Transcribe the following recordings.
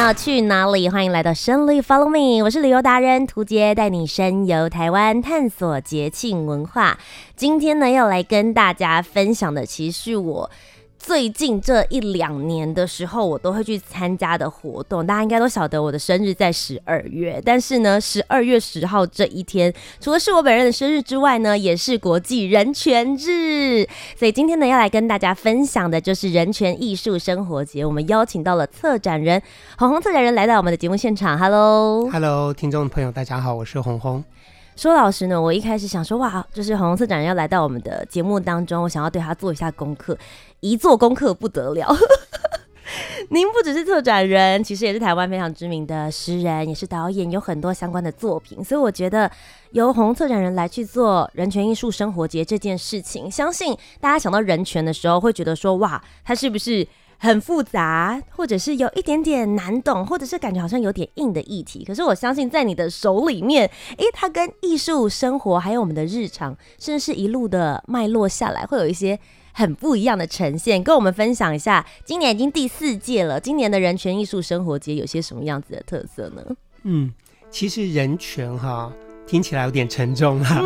要去哪里？欢迎来到深旅 Follow me，我是旅游达人涂杰，带你深游台湾，探索节庆文化。今天呢，要来跟大家分享的，其实是我。最近这一两年的时候，我都会去参加的活动，大家应该都晓得我的生日在十二月。但是呢，十二月十号这一天，除了是我本人的生日之外呢，也是国际人权日。所以今天呢，要来跟大家分享的就是人权艺术生活节。我们邀请到了策展人红红策展人来到我们的节目现场。Hello，Hello，听众朋友，大家好，我是红红。说老实呢，我一开始想说，哇，就是红红策展人要来到我们的节目当中，我想要对他做一下功课。一做功课不得了，您不只是策展人，其实也是台湾非常知名的诗人，也是导演，有很多相关的作品。所以我觉得由红策展人来去做人权艺术生活节这件事情，相信大家想到人权的时候，会觉得说，哇，它是不是？很复杂，或者是有一点点难懂，或者是感觉好像有点硬的议题。可是我相信，在你的手里面，诶，它跟艺术生活，还有我们的日常，甚至是一路的脉络下来，会有一些很不一样的呈现。跟我们分享一下，今年已经第四届了，今年的人权艺术生活节有些什么样子的特色呢？嗯，其实人权哈，听起来有点沉重哈，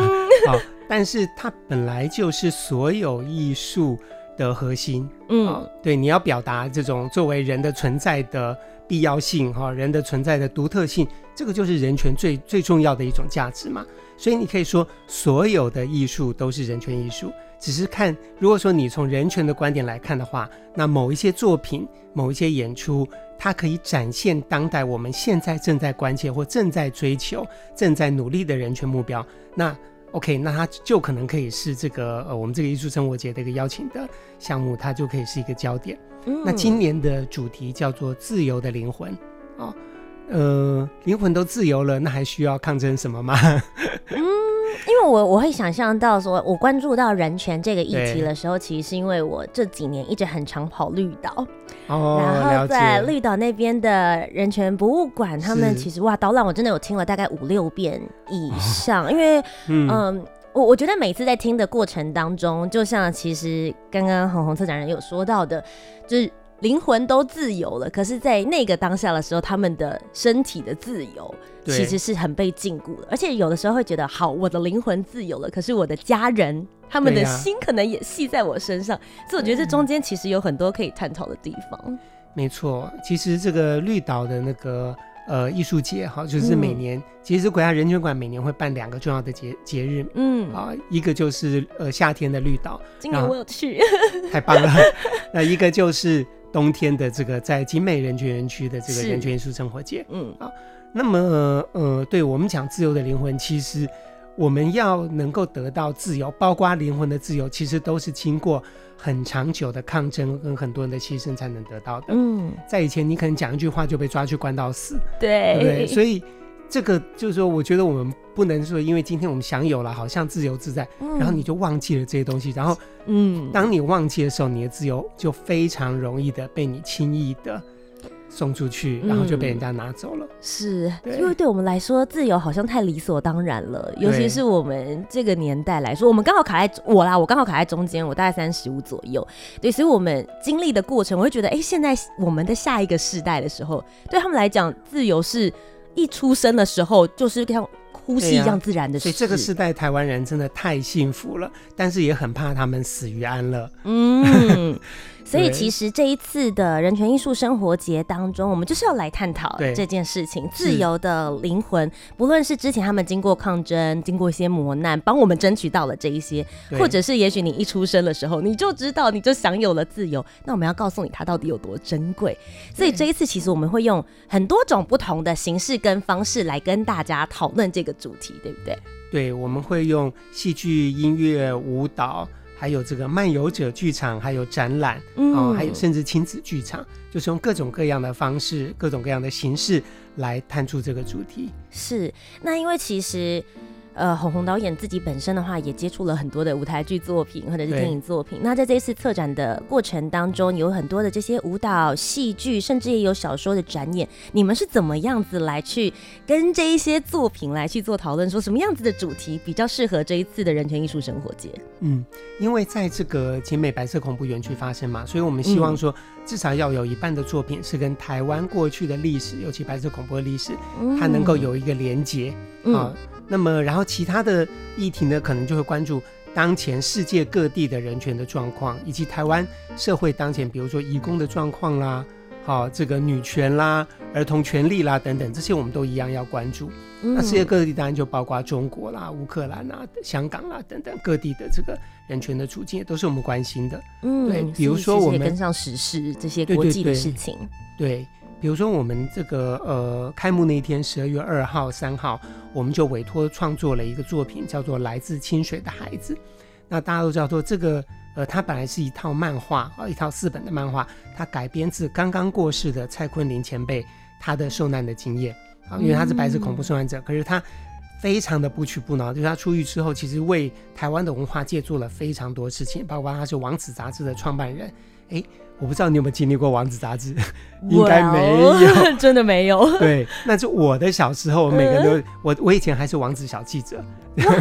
好，但是它本来就是所有艺术。的核心，嗯、哦，对，你要表达这种作为人的存在的必要性，哈、哦，人的存在的独特性，这个就是人权最最重要的一种价值嘛。所以你可以说，所有的艺术都是人权艺术，只是看，如果说你从人权的观点来看的话，那某一些作品、某一些演出，它可以展现当代我们现在正在关切或正在追求、正在努力的人权目标，那。OK，那它就可能可以是这个呃，我们这个艺术生活节的一个邀请的项目，它就可以是一个焦点。嗯，那今年的主题叫做“自由的灵魂”哦，呃，灵魂都自由了，那还需要抗争什么吗？嗯。因为我我会想象到说，我关注到人权这个议题的时候，其实是因为我这几年一直很常跑绿岛，哦，然后在绿岛那边的人权博物馆，他们其实哇，导览我真的有听了大概五六遍以上，因为嗯，嗯，我我觉得每次在听的过程当中，就像其实刚刚红红策展人有说到的，就是。灵魂都自由了，可是，在那个当下的时候，他们的身体的自由其实是很被禁锢的，而且有的时候会觉得，好，我的灵魂自由了，可是我的家人，他们的心可能也系在我身上，所以我觉得这中间其实有很多可以探讨的地方。没错，其实这个绿岛的那个呃艺术节，哈，就是每年，嗯、其实国家人权馆每年会办两个重要的节节日，嗯。啊，一个就是呃夏天的绿岛，今年我有去，太棒了，那一个就是。冬天的这个在景美人权园区的这个人权艺术生活节，嗯啊，那么呃，对我们讲自由的灵魂，其实我们要能够得到自由，包括灵魂的自由，其实都是经过很长久的抗争跟很多人的牺牲才能得到的。嗯，在以前你可能讲一句话就被抓去关到死，对，对不对？所以。这个就是说，我觉得我们不能说，因为今天我们享有了，好像自由自在，嗯、然后你就忘记了这些东西。然后，嗯，当你忘记的时候，你的自由就非常容易的被你轻易的送出去，然后就被人家拿走了。嗯、是，因为对我们来说，自由好像太理所当然了，尤其是我们这个年代来说，我们刚好卡在我啦，我刚好卡在中间，我大概三十五左右。对，所以我们经历的过程，我会觉得，哎，现在我们的下一个世代的时候，对他们来讲，自由是。一出生的时候就是像呼吸一样自然的事，所以这个时代台湾人真的太幸福了，但是也很怕他们死于安乐。嗯。所以其实这一次的人权艺术生活节当中，我们就是要来探讨这件事情：自由的灵魂，不论是之前他们经过抗争、经过一些磨难，帮我们争取到了这一些，或者是也许你一出生的时候你就知道，你就享有了自由，那我们要告诉你它到底有多珍贵。所以这一次其实我们会用很多种不同的形式跟方式来跟大家讨论这个主题，对不对？对，我们会用戏剧、音乐、舞蹈。还有这个漫游者剧场，还有展览，嗯、哦，还有甚至亲子剧场，就是用各种各样的方式、各种各样的形式来探出这个主题。是，那因为其实。呃，红红导演自己本身的话，也接触了很多的舞台剧作品或者是电影作品。那在这一次策展的过程当中，有很多的这些舞蹈、戏剧，甚至也有小说的展演。你们是怎么样子来去跟这一些作品来去做讨论，说什么样子的主题比较适合这一次的人权艺术生活节？嗯，因为在这个景美白色恐怖园区发生嘛，所以我们希望说，至少要有一半的作品是跟台湾过去的历史，尤其白色恐怖的历史，它能够有一个连接啊。嗯那么，然后其他的议题呢，可能就会关注当前世界各地的人权的状况，以及台湾社会当前，比如说移工的状况啦，好、哦，这个女权啦、儿童权利啦等等，这些我们都一样要关注。嗯、那世界各地当然就包括中国啦、乌克兰啦、香港啦等等各地的这个人权的处境，也都是我们关心的。嗯，对，比如说我们跟上时事这些国际的事情，对，对，对。对比如说，我们这个呃开幕那一天，十二月二号、三号，我们就委托创作了一个作品，叫做《来自清水的孩子》。那大家都知道说，这个呃，它本来是一套漫画啊，一套四本的漫画，它改编自刚刚过世的蔡坤林前辈他的受难的经验啊，因为他是白色恐怖受难者，可是他非常的不屈不挠，就是他出狱之后，其实为台湾的文化界做了非常多事情，包括他是《王子》杂志的创办人，哎。我不知道你有没有经历过《王子》杂志，应该没有 真的没有。对，那就我的小时候，每个人都，嗯、我我以前还是王子小记者。哇，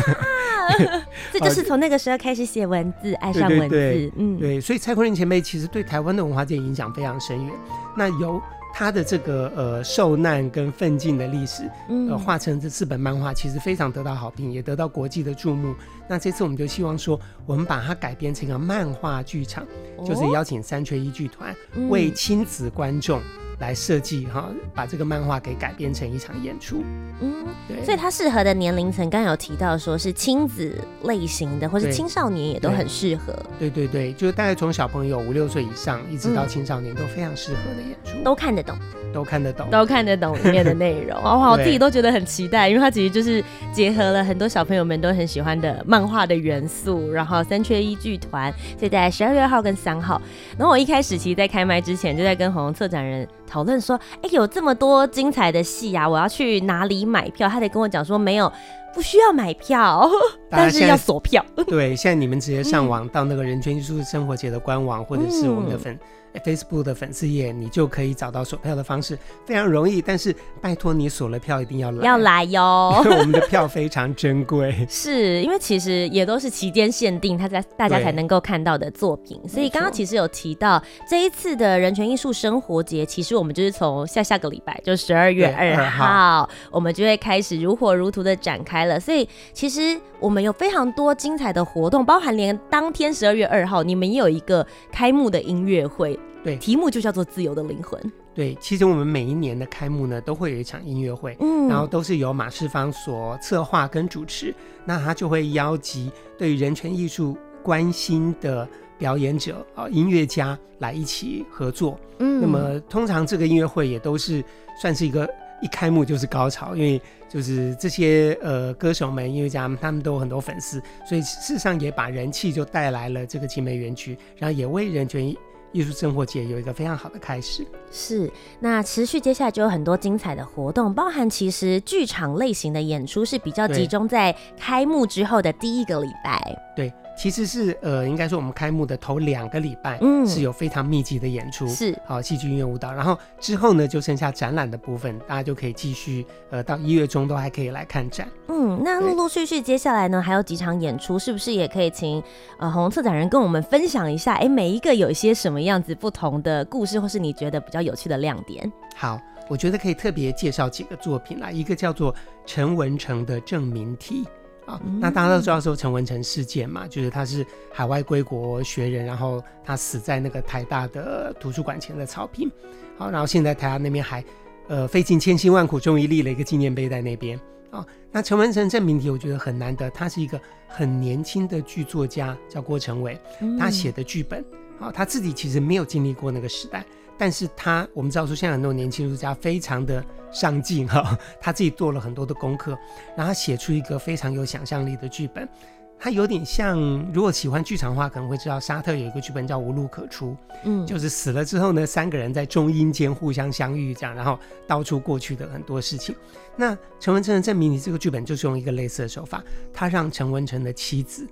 这就是从那个时候开始写文字，爱上文字。对对对嗯，对，所以蔡坤林前辈其实对台湾的文化界影响非常深远。那由他的这个呃受难跟奋进的历史，呃画成这四本漫画，其实非常得到好评，也得到国际的注目。那这次我们就希望说，我们把它改编成一个漫画剧场，哦、就是邀请三缺一剧团为亲子观众。来设计哈，把这个漫画给改编成一场演出。嗯，对，所以它适合的年龄层，刚刚有提到说是亲子类型的，或是青少年也都很适合。对对对，就是大概从小朋友五六岁以上，一直到青少年都非常适合的演出，都看得懂，都看得懂，都看得懂里面的内容。哇，我自己都觉得很期待，因为它其实就是结合了很多小朋友们都很喜欢的漫画的元素，然后三缺一剧团，所以在十二月二号跟三号。然后我一开始其实，在开麦之前就在跟红红策展人。讨论说，哎、有这么多精彩的戏啊，我要去哪里买票？他得跟我讲说，没有，不需要买票，但是要锁票。对，现在你们直接上网到那个人权艺术生活节的官网，嗯、或者是我们的粉。Facebook 的粉丝页，你就可以找到锁票的方式，非常容易。但是拜托你锁了票一定要来，要来哟，因为我们的票非常珍贵。是因为其实也都是期间限定，他在大家才能够看到的作品。所以刚刚其实有提到这一次的人权艺术生活节，其实我们就是从下下个礼拜，就十二月二号，我们就会开始如火如荼的展开了。所以其实我们有非常多精彩的活动，包含连当天十二月二号，你们也有一个开幕的音乐会。对，题目就叫做《自由的灵魂》。对，其实我们每一年的开幕呢，都会有一场音乐会，嗯，然后都是由马世芳所策划跟主持。那他就会邀集对于人权艺术关心的表演者啊、音乐家来一起合作。嗯，那么通常这个音乐会也都是算是一个一开幕就是高潮，因为就是这些呃歌手们、音乐家们，他们都有很多粉丝，所以事实上也把人气就带来了这个景美园区，然后也为人权。艺术生活节有一个非常好的开始，是那持续接下来就有很多精彩的活动，包含其实剧场类型的演出是比较集中在开幕之后的第一个礼拜，对。其实是呃，应该说我们开幕的头两个礼拜，嗯，是有非常密集的演出，是好戏剧、音乐、舞蹈。然后之后呢，就剩下展览的部分，大家就可以继续呃，到一月中都还可以来看展。嗯，那陆陆续续接下来呢，还有几场演出，是不是也可以请呃鸿鸿策展人跟我们分享一下？哎，每一个有一些什么样子不同的故事，或是你觉得比较有趣的亮点？好，我觉得可以特别介绍几个作品啦，一个叫做陈文成的证明题。啊，那大家都知道说陈文成事件嘛，就是他是海外归国学人，然后他死在那个台大的图书馆前的草坪。好，然后现在台大那边还呃费尽千辛万苦，终于立了一个纪念碑在那边。啊，那陈文成证明题我觉得很难得，他是一个很年轻的剧作家，叫郭成伟，他写的剧本，啊，他自己其实没有经历过那个时代。但是他，我们知道说，现在很多年轻艺术家非常的上进哈，他自己做了很多的功课，然后他写出一个非常有想象力的剧本。他有点像，如果喜欢剧场的话，可能会知道沙特有一个剧本叫《无路可出》，嗯，就是死了之后呢，三个人在中阴间互相相遇，这样，然后道出过去的很多事情。那陈文成的证明你这个剧本就是用一个类似的手法，他让陈文成的妻子，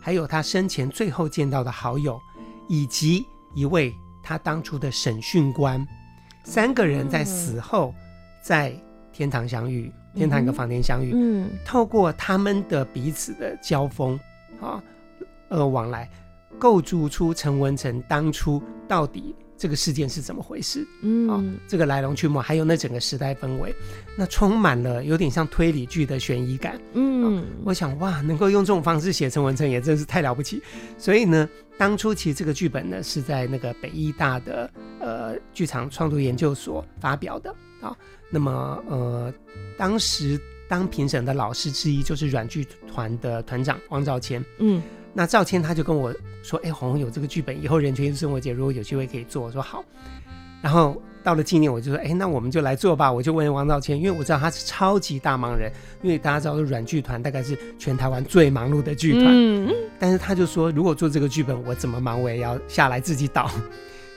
还有他生前最后见到的好友，以及一位他当初的审讯官，三个人在死后在天堂相遇。天堂一个房间相遇，嗯，透过他们的彼此的交锋，啊，呃，往来，构筑出陈文成当初到底这个事件是怎么回事，嗯，啊，这个来龙去脉，还有那整个时代氛围，那充满了有点像推理剧的悬疑感，嗯，啊，我想哇，能够用这种方式写成文成也真是太了不起，所以呢，当初其实这个剧本呢是在那个北艺大的呃剧场创作研究所发表的，啊。那么，呃，当时当评审的老师之一就是软剧团的团长汪兆谦。嗯，那赵谦他就跟我说：“哎，红红有这个剧本，以后人权生活节如果有机会可以做。”我说好。然后到了今年，我就说：“哎，那我们就来做吧。”我就问王兆谦，因为我知道他是超级大忙人，因为大家知道软剧团大概是全台湾最忙碌的剧团。嗯，但是他就说，如果做这个剧本，我怎么忙我也要下来自己导。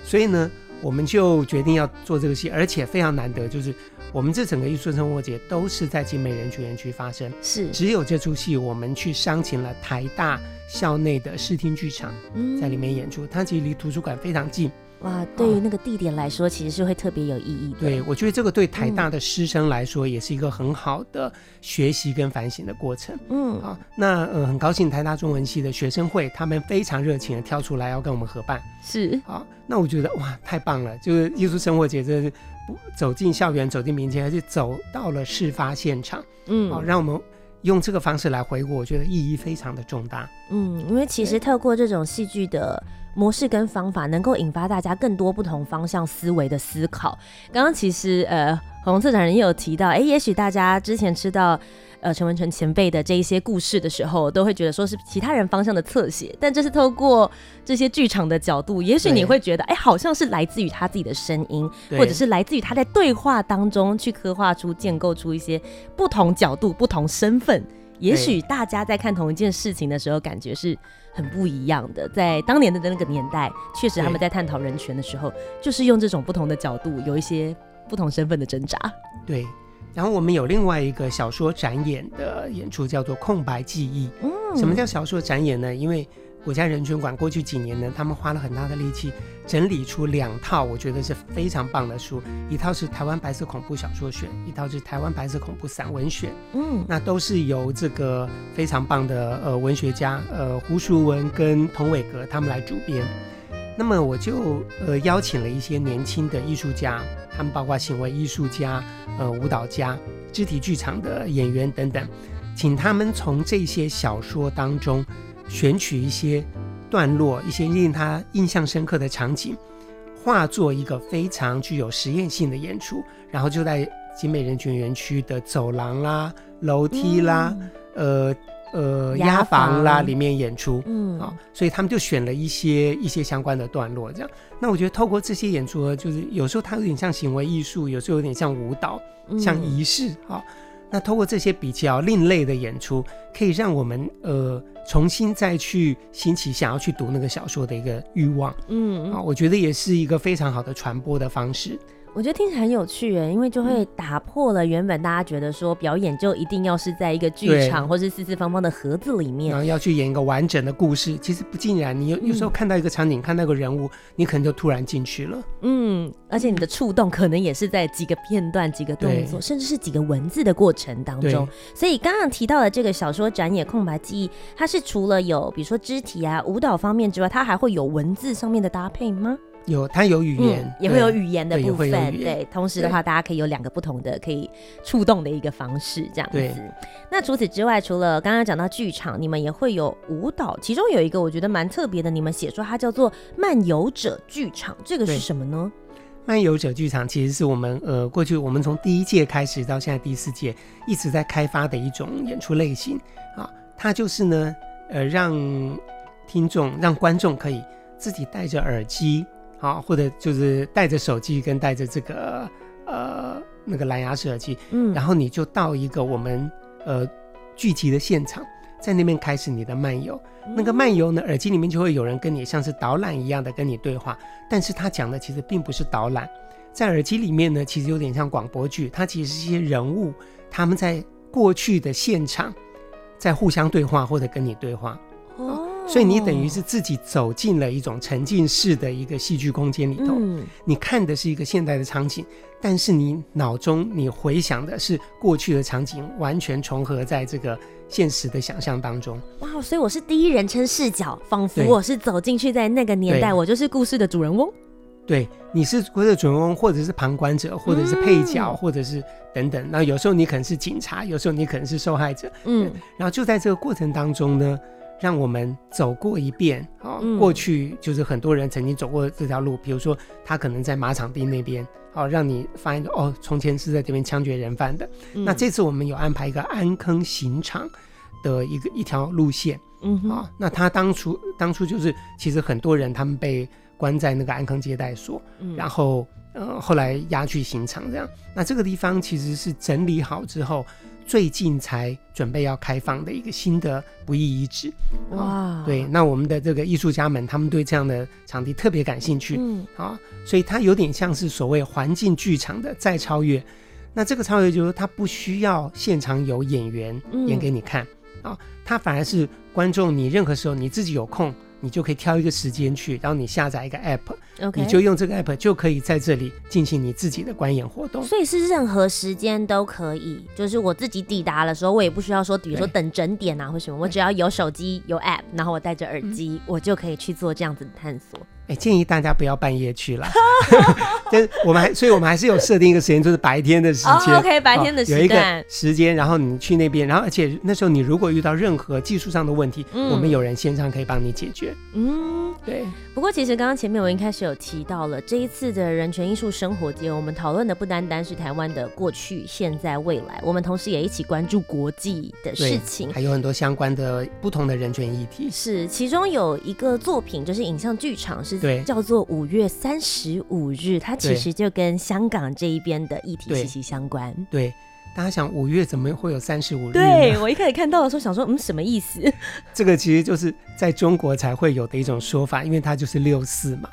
所以呢，我们就决定要做这个戏，而且非常难得，就是。我们这整个艺术生活节都是在金美人群园区发生，是只有这出戏我们去商请了台大校内的视听剧场，在里面演出，嗯、它其实离图书馆非常近。哇，对于那个地点来说，其实是会特别有意义的。对，我觉得这个对台大的师生来说，也是一个很好的学习跟反省的过程。嗯，好，那呃，很高兴台大中文系的学生会他们非常热情的跳出来要跟我们合办。是，好，那我觉得哇，太棒了！就是艺术生活节，真的是走进校园，走进民间，而且走到了事发现场。嗯，好，让我们用这个方式来回顾，我觉得意义非常的重大。嗯，因为其实透过这种戏剧的。模式跟方法能够引发大家更多不同方向思维的思考。刚刚其实呃，鸿鸿策展人也有提到，哎、欸，也许大家之前知道呃陈文成前辈的这一些故事的时候，都会觉得说是其他人方向的侧写，但这是透过这些剧场的角度，也许你会觉得，哎、欸，好像是来自于他自己的声音，或者是来自于他在对话当中去刻画出、建构出一些不同角度、不同身份。也许大家在看同一件事情的时候，感觉是。很不一样的，在当年的那个年代，确实他们在探讨人权的时候，就是用这种不同的角度，有一些不同身份的挣扎。对，然后我们有另外一个小说展演的演出，叫做《空白记忆》。嗯，什么叫小说展演呢？因为国家人权馆过去几年呢，他们花了很大的力气整理出两套，我觉得是非常棒的书。一套是《台湾白色恐怖小说选》，一套是《台湾白色恐怖散文选》。嗯，那都是由这个非常棒的呃文学家呃胡淑文跟童伟格他们来主编。那么我就呃邀请了一些年轻的艺术家，他们包括行为艺术家、呃舞蹈家、肢体剧场的演员等等，请他们从这些小说当中。选取一些段落，一些令他印象深刻的场景，化作一个非常具有实验性的演出，然后就在集美人群园区的走廊啦、楼梯啦、嗯、呃呃压房啦里面演出。嗯，啊、哦，所以他们就选了一些一些相关的段落，这样。那我觉得透过这些演出呢，就是有时候它有点像行为艺术，有时候有点像舞蹈，像仪式啊。哦那通过这些比较另类的演出，可以让我们呃重新再去兴起想要去读那个小说的一个欲望，嗯啊，我觉得也是一个非常好的传播的方式。我觉得听起来很有趣诶，因为就会打破了原本大家觉得说表演就一定要是在一个剧场或是四四方方的盒子里面，然后要去演一个完整的故事。其实不尽然，你有有时候看到一个场景，嗯、看到一个人物，你可能就突然进去了。嗯，而且你的触动可能也是在几个片段、几个动作，甚至是几个文字的过程当中。所以刚刚提到的这个小说展演《空白记忆》，它是除了有比如说肢体啊、舞蹈方面之外，它还会有文字上面的搭配吗？有，它有语言，嗯、也会有语言的部分。对，对，同时的话，大家可以有两个不同的可以触动的一个方式，这样子。那除此之外，除了刚刚讲到剧场，你们也会有舞蹈，其中有一个我觉得蛮特别的，你们写说它叫做漫游者剧场，这个是什么呢？漫游者剧场其实是我们呃过去我们从第一届开始到现在第四届一直在开发的一种演出类型啊，它就是呢呃让听众让观众可以自己戴着耳机。啊，或者就是带着手机跟带着这个呃那个蓝牙式耳机，嗯，然后你就到一个我们呃聚集的现场，在那边开始你的漫游。那个漫游呢，耳机里面就会有人跟你像是导览一样的跟你对话，但是他讲的其实并不是导览，在耳机里面呢，其实有点像广播剧，它其实是一些人物他们在过去的现场在互相对话或者跟你对话。哦。所以你等于是自己走进了一种沉浸式的一个戏剧空间里头，嗯、你看的是一个现代的场景，但是你脑中你回想的是过去的场景，完全重合在这个现实的想象当中。哇，所以我是第一人称视角，仿佛我是走进去在那个年代，我就是故事的主人翁。对，你是故事的主人翁，或者是旁观者，或者是配角，嗯、或者是等等。那有时候你可能是警察，有时候你可能是受害者。嗯，然后就在这个过程当中呢。让我们走过一遍啊，过去就是很多人曾经走过这条路，比如说他可能在马场地那边，哦，让你发现哦，从前是在这边枪决人犯的。那这次我们有安排一个安坑刑场的一个一条路线，嗯啊，那他当初当初就是其实很多人他们被关在那个安坑接待所，然后呃后来押去刑场这样。那这个地方其实是整理好之后。最近才准备要开放的一个新的不义遗址，哇！对，那我们的这个艺术家们，他们对这样的场地特别感兴趣，嗯，啊，所以它有点像是所谓环境剧场的再超越。那这个超越就是它不需要现场有演员演给你看，啊，它反而是观众，你任何时候你自己有空。你就可以挑一个时间去，然后你下载一个 app，Okay. 你就用这个 app 就可以在这里进行你自己的观演活动。所以是任何时间都可以，就是我自己抵达的时候，我也不需要说，比如说等整点啊或什么，我只要有手机有 app，然后我戴着耳机，嗯、我就可以去做这样子的探索。哎、欸，建议大家不要半夜去了，但是我们还，所以我们还是有设定一个时间，就是白天的时间。Oh, OK，白天的时间、哦、有一个时间，然后你去那边，然后而且那时候你如果遇到任何技术上的问题，嗯、我们有人线上可以帮你解决。嗯，对。不过其实刚刚前面我一开始有提到了这一次的人权艺术生活节，我们讨论的不单单是台湾的过去、现在、未来，我们同时也一起关注国际的事情，还有很多相关的不同的人权议题。是，其中有一个作品就是影像剧场是。对，叫做五月三十五日，它其实就跟香港这一边的议题息息相关。对，对，大家想五月怎么会有三十五日？对，我一开始看到的时候想说，嗯，什么意思？这个其实就是在中国才会有的一种说法，因为它就是六四嘛，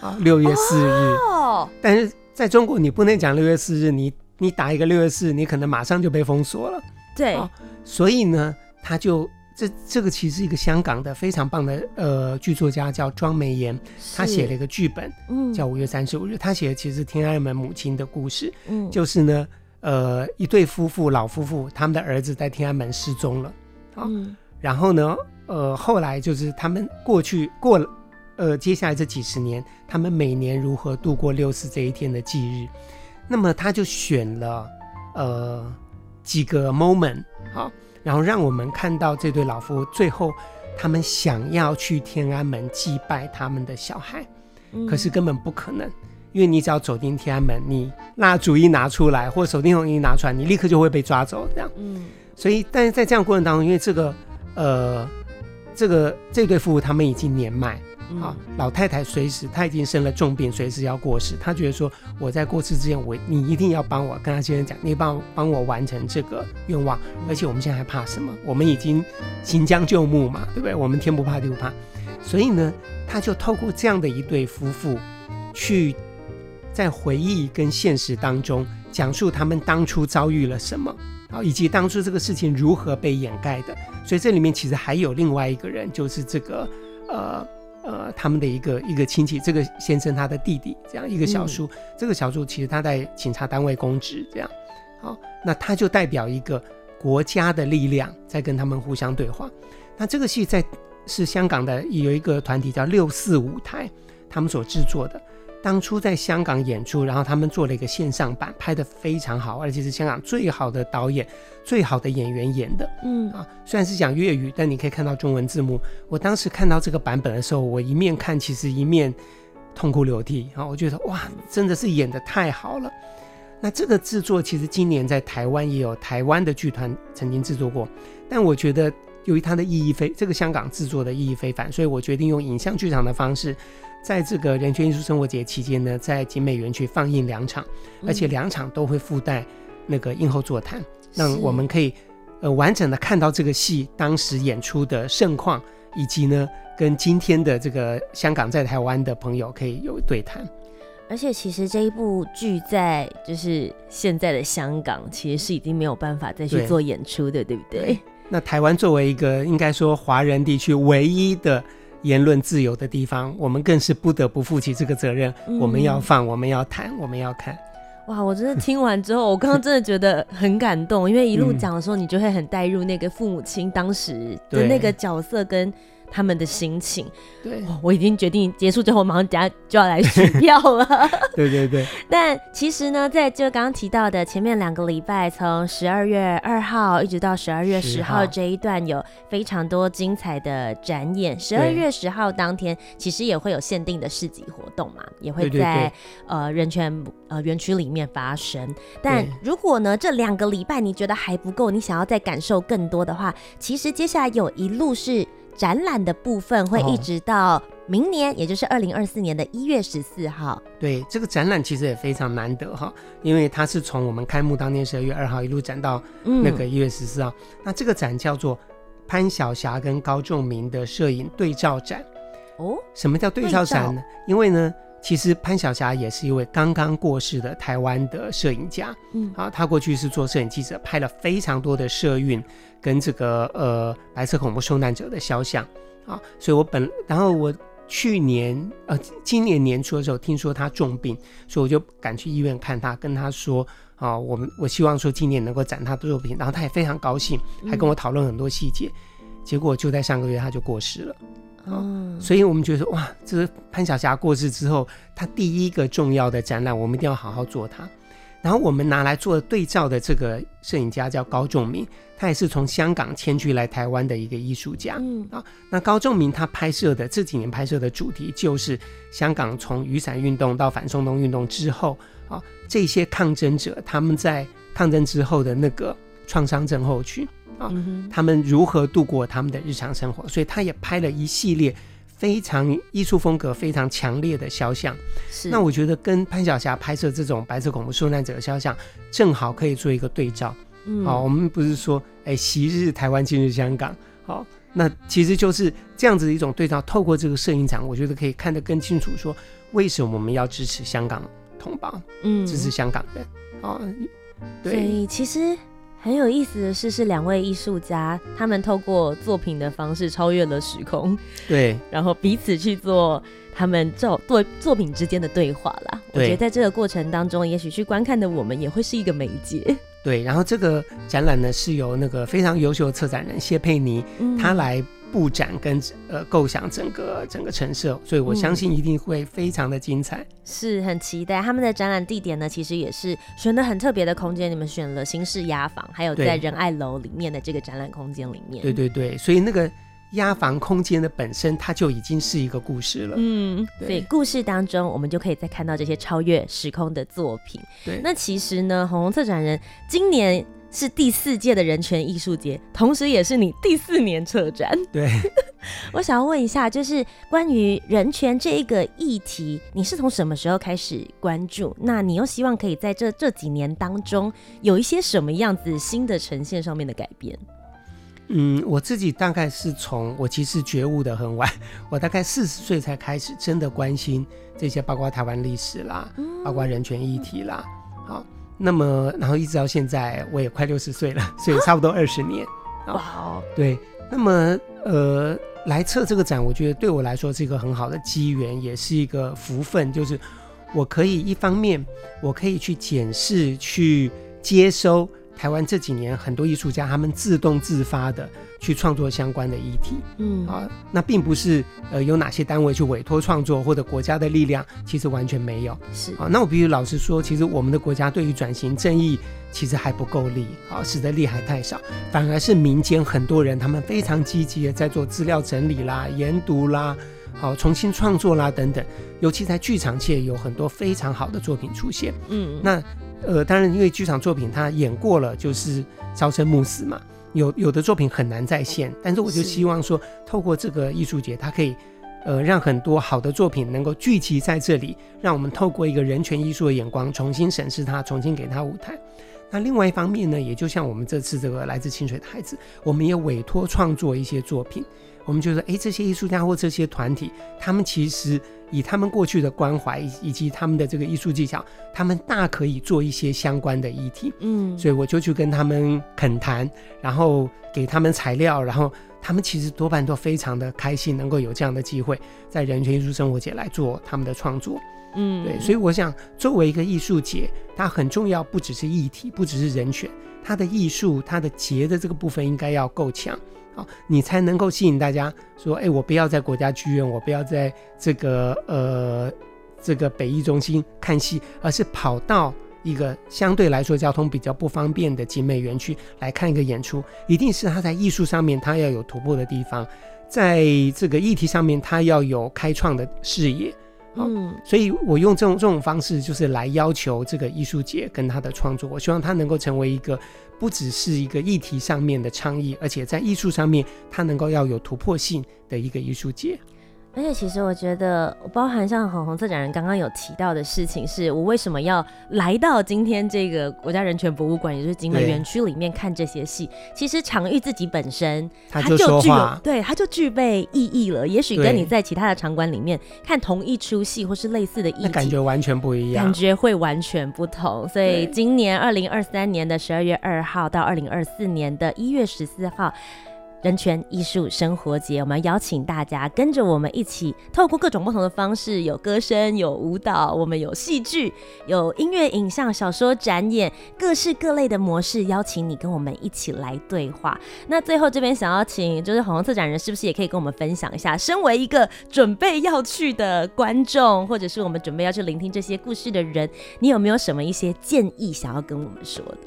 啊，六月四日。哦。但是在中国，你不能讲六月四日，你你打一个六月四，你可能马上就被封锁了。对。所以呢，他就。这这个其实是一个香港的非常棒的呃剧作家，叫庄美妍，他写了一个剧本，嗯，叫《五月三十五日》。他写的其实是天安门母亲的故事，嗯，就是呢，呃，一对夫妇，老夫妇，他们的儿子在天安门失踪了，啊，嗯，然后呢，呃，后来就是他们过去过了，呃，接下来这几十年，他们每年如何度过六四这一天的忌日，那么他就选了呃几个 moment，好。然后让我们看到这对老夫最后，他们想要去天安门祭拜他们的小孩，可是根本不可能，因为你只要走进天安门，你蜡烛一拿出来，或手电筒一拿出来，你立刻就会被抓走，这样。嗯，所以但是在这样过程当中，因为这个，呃，这个这对夫妇他们已经年迈。好，老太太随时她已经生了重病，随时要过世。她觉得说，我在过世之前，我你一定要帮我跟她先生讲，你帮帮我完成这个愿望。而且我们现在还怕什么？我们已经行将就木嘛，对不对？我们天不怕地不怕。所以呢，他就透过这样的一对夫妇，去在回忆跟现实当中讲述他们当初遭遇了什么，啊，以及当初这个事情如何被掩盖的。所以这里面其实还有另外一个人，就是这个呃。呃，他们的一个一个亲戚，这个先生他的弟弟，这样一个小叔，嗯、这个小叔其实他在警察单位公职，这样，好，那他就代表一个国家的力量在跟他们互相对话。那这个戏在是香港的有一个团体叫六四舞台，他们所制作的。当初在香港演出，然后他们做了一个线上版，拍得非常好，而且是香港最好的导演、最好的演员演的。嗯啊，虽然是讲粤语，但你可以看到中文字幕。我当时看到这个版本的时候，我一面看，其实一面痛哭流涕啊！我觉得哇，真的是演得太好了。那这个制作其实今年在台湾也有台湾的剧团曾经制作过，但我觉得由于它的意义非这个香港制作的意义非凡，所以我决定用影像剧场的方式。在这个人权艺术生活节期间呢，在景美园区放映两场，而且两场都会附带那个映后座谈，让我们可以呃完整的看到这个戏当时演出的盛况，以及呢跟今天的这个香港在台湾的朋友可以有对谈。而且其实这一部剧在就是现在的香港，其实是已经没有办法再去做演出的，对，对不对？对。那台湾作为一个应该说华人地区唯一的言论自由的地方，我们更是不得不负起这个责任。嗯、我们要放，我们要谈，我们要看。哇！我真的听完之后，我刚刚真的觉得很感动，因为一路讲的时候，你就会很带入那个父母亲当时的那个角色跟。他们的心情，对，我已经决定结束之后，马上等下就要来取票了。对 对对。但其实呢，在就刚刚提到的前面两个礼拜，从十二月二号一直到十二月十号这一段，有非常多精彩的展演。十二月十号当天，其实也会有限定的市集活动嘛，也会在对对对呃人权呃园区里面发生。但如果呢，这两个礼拜你觉得还不够，你想要再感受更多的话，其实接下来有一路是。展览的部分会一直到明年，哦、也就是二零二四年的一月十四号。对，这个展览其实也非常难得哈，因为它是从我们开幕当天十二月二号一路展到那个一月十四号。嗯、那这个展叫做潘晓霞跟高仲明的摄影对照展。哦，什么叫对照展呢？因为呢，其实潘晓霞也是一位刚刚过世的台湾的摄影家。嗯，啊，他过去是做摄影记者，拍了非常多的社运。跟这个呃白色恐怖受难者的肖像啊，所以我本然后我去年呃今年年初的时候听说他重病，所以我就赶去医院看他，跟他说啊，我们我希望说今年能够展他的作品，然后他也非常高兴，还跟我讨论很多细节，嗯、结果就在上个月他就过世了，嗯，所以我们觉得说哇，这是潘晓霞过世之后，她第一个重要的展览，我们一定要好好做它。然后我们拿来做对照的这个摄影家叫高仲明，他也是从香港迁居来台湾的一个艺术家。嗯啊，那高仲明他拍摄的这几年拍摄的主题就是香港从雨伞运动到反送中运动之后啊，这些抗争者他们在抗争之后的那个创伤症候群啊，他们如何度过他们的日常生活，所以他也拍了一系列。非常艺术风格非常强烈的肖像，是那我觉得跟潘晓霞拍摄这种白色恐怖受难者的肖像，正好可以做一个对照。嗯，好，我们不是说哎，昔日台湾，今日香港，好，那其实就是这样子的一种对照。透过这个摄影展，我觉得可以看得更清楚，说为什么我们要支持香港同胞，嗯，支持香港人啊，对，所以其实。很有意思的是，是两位艺术家，他们透过作品的方式超越了时空，对，然后彼此去做他们作作作品之间的对话啦。我觉得在这个过程当中，也许去观看的我们也会是一个媒介。对，然后这个展览呢，是由那个非常优秀的策展人谢佩妮，嗯、他来。布展跟呃构想整个整个陈设，所以我相信一定会非常的精彩，嗯、是很期待。他们的展览地点呢，其实也是选的很特别的空间，你们选了新式压房，还有在仁爱楼里面的这个展览空间里面。对对对，所以那个压房空间的本身，它就已经是一个故事了。嗯，对所以故事当中，我们就可以再看到这些超越时空的作品。对，那其实呢，红红策展人今年。是第四届的人权艺术节，同时也是你第四年策展。对，我想要问一下，就是关于人权这一个议题，你是从什么时候开始关注？那你又希望可以在这这几年当中有一些什么样子新的呈现上面的改变？嗯，我自己大概是从我其实觉悟的很晚，我大概四十岁才开始真的关心这些，包括台湾历史啦，包括人权议题啦，好。那么，然后一直到现在，我也快六十岁了，所以差不多二十年。哇哦，对。那么，呃，来测这个展，我觉得对我来说是一个很好的机缘，也是一个福分，就是我可以一方面，我可以去检视、去接收。台湾这几年很多艺术家，他们自动自发的去创作相关的议题，嗯啊，那并不是呃有哪些单位去委托创作，或者国家的力量，其实完全没有。是啊，那我必须老实说，其实我们的国家对于转型正义其实还不够力啊，使得力还太少，反而是民间很多人他们非常积极的在做资料整理啦、研读啦、好重新创作啦等等，尤其在剧场界有很多非常好的作品出现。嗯，那。呃，当然，因为剧场作品它演过了，就是朝生暮死嘛。有有的作品很难再现，但是我就希望说，透过这个艺术节，它可以，呃，让很多好的作品能够聚集在这里，让我们透过一个人权艺术的眼光重新审视它，重新给它舞台。那另外一方面呢，也就像我们这次这个来自清水的孩子，我们也委托创作一些作品。我们就说，哎，这些艺术家或这些团体，他们其实以他们过去的关怀以及他们的这个艺术技巧，他们大可以做一些相关的议题。嗯，所以我就去跟他们恳谈，然后给他们材料，然后他们其实多半都非常的开心，能够有这样的机会在人权艺术生活节来做他们的创作。嗯，对，所以我想，作为一个艺术节，它很重要，不只是议题，不只是人权，它的艺术，它的节的这个部分应该要够强。好你才能够吸引大家说，哎，我不要在国家剧院，我不要在这个呃这个北艺中心看戏，而是跑到一个相对来说交通比较不方便的景美园区来看一个演出。一定是他在艺术上面他要有突破的地方，在这个议题上面他要有开创的视野。嗯，所以我用这种这种方式，就是来要求这个艺术节跟他的创作，我希望他能够成为一个。不只是一个议题上面的倡议，而且在艺术上面，他能够要有突破性的一个艺术节。而且其实我觉得，包含像红红策展人刚刚有提到的事情，是我为什么要来到今天这个国家人权博物馆，也就是景美园区里面看这些戏。其实场域自己本身，它就具有，对，它就具备意义了。也许跟你在其他的场馆里面看同一出戏或是类似的意义，感觉完全不一样，感觉会完全不同。所以今年二零二三年的十二月二号到二零二四年的一月十四号。人权艺术生活节，我们邀请大家跟着我们一起，透过各种不同的方式，有歌声，有舞蹈，我们有戏剧，有音乐、影像、小说展演，各式各类的模式，邀请你跟我们一起来对话。那最后这边想要请，就是红红策展人，是不是也可以跟我们分享一下，身为一个准备要去的观众，或者是我们准备要去聆听这些故事的人，你有没有什么一些建议想要跟我们说的？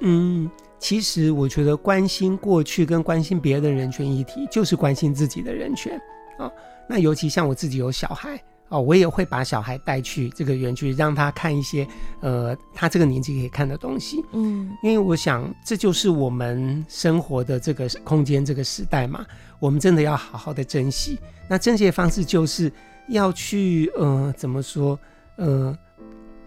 嗯。其实我觉得关心过去跟关心别的人权议题，就是关心自己的人权啊。那尤其像我自己有小孩哦，我也会把小孩带去这个园区，让他看一些呃他这个年纪可以看的东西。嗯，因为我想这就是我们生活的这个空间这个时代嘛，我们真的要好好的珍惜。那珍惜的方式就是要去呃怎么说呃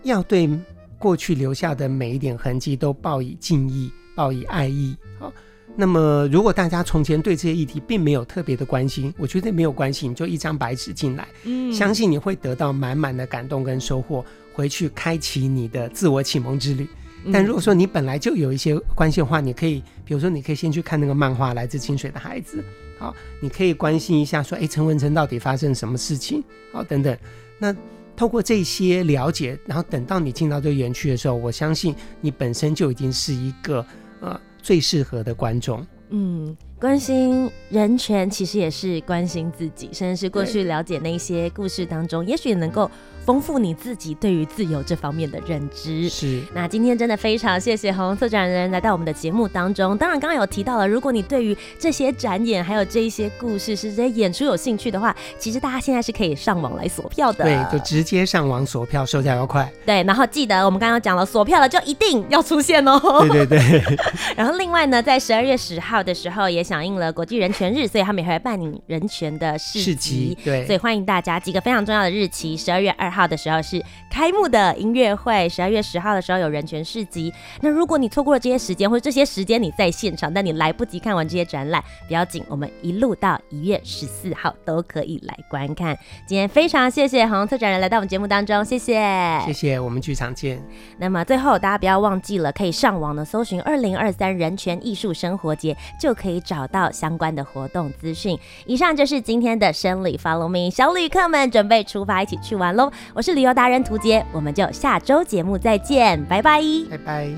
要对过去留下的每一点痕迹都报以敬意。报以爱意，好。那么，如果大家从前对这些议题并没有特别的关心，我觉得没有关系，你就一张白纸进来，嗯，相信你会得到满满的感动跟收获，回去开启你的自我启蒙之旅。但如果说你本来就有一些关心的话，你可以，比如说，你可以先去看那个漫画《来自清水的孩子》，好，你可以关心一下，说，哎，陈文成到底发生什么事情，好，等等。那透过这些了解，然后等到你进到这个园区的时候，我相信你本身就已经是一个。呃，最适合的观众，嗯，关心人权其实也是关心自己，甚至是过去了解那些故事当中，也许能够。丰富你自己对于自由这方面的认知。是。那今天真的非常谢谢红红策展人来到我们的节目当中。当然，刚刚有提到了，如果你对于这些展演还有这一些故事是这些演出有兴趣的话，其实大家现在是可以上网来锁票的。对，就直接上网锁票，售价要快。对，然后记得我们刚刚讲了，锁票了就一定要出现哦。对对对。然后另外呢，在十二月十号的时候也响应了国际人权日，所以他们也会办理人权的市集。市集。对。所以欢迎大家几个非常重要的日期，十二月二号。号的时候是开幕的音乐会，十二月十号的时候有人权市集。那如果你错过了这些时间，或者这些时间你在现场，但你来不及看完这些展览，不要紧，我们一路到一月十四号都可以来观看。今天非常谢谢红红策展人来到我们节目当中，谢谢，谢谢，我们剧场见。那么最后大家不要忘记了，可以上网呢搜寻二零二三人权艺术生活节，就可以找到相关的活动资讯。以上就是今天的生理 Follow Me，小旅客们准备出发，一起去玩喽！我是旅游达人涂杰，我们就下周节目再见，拜拜，拜拜。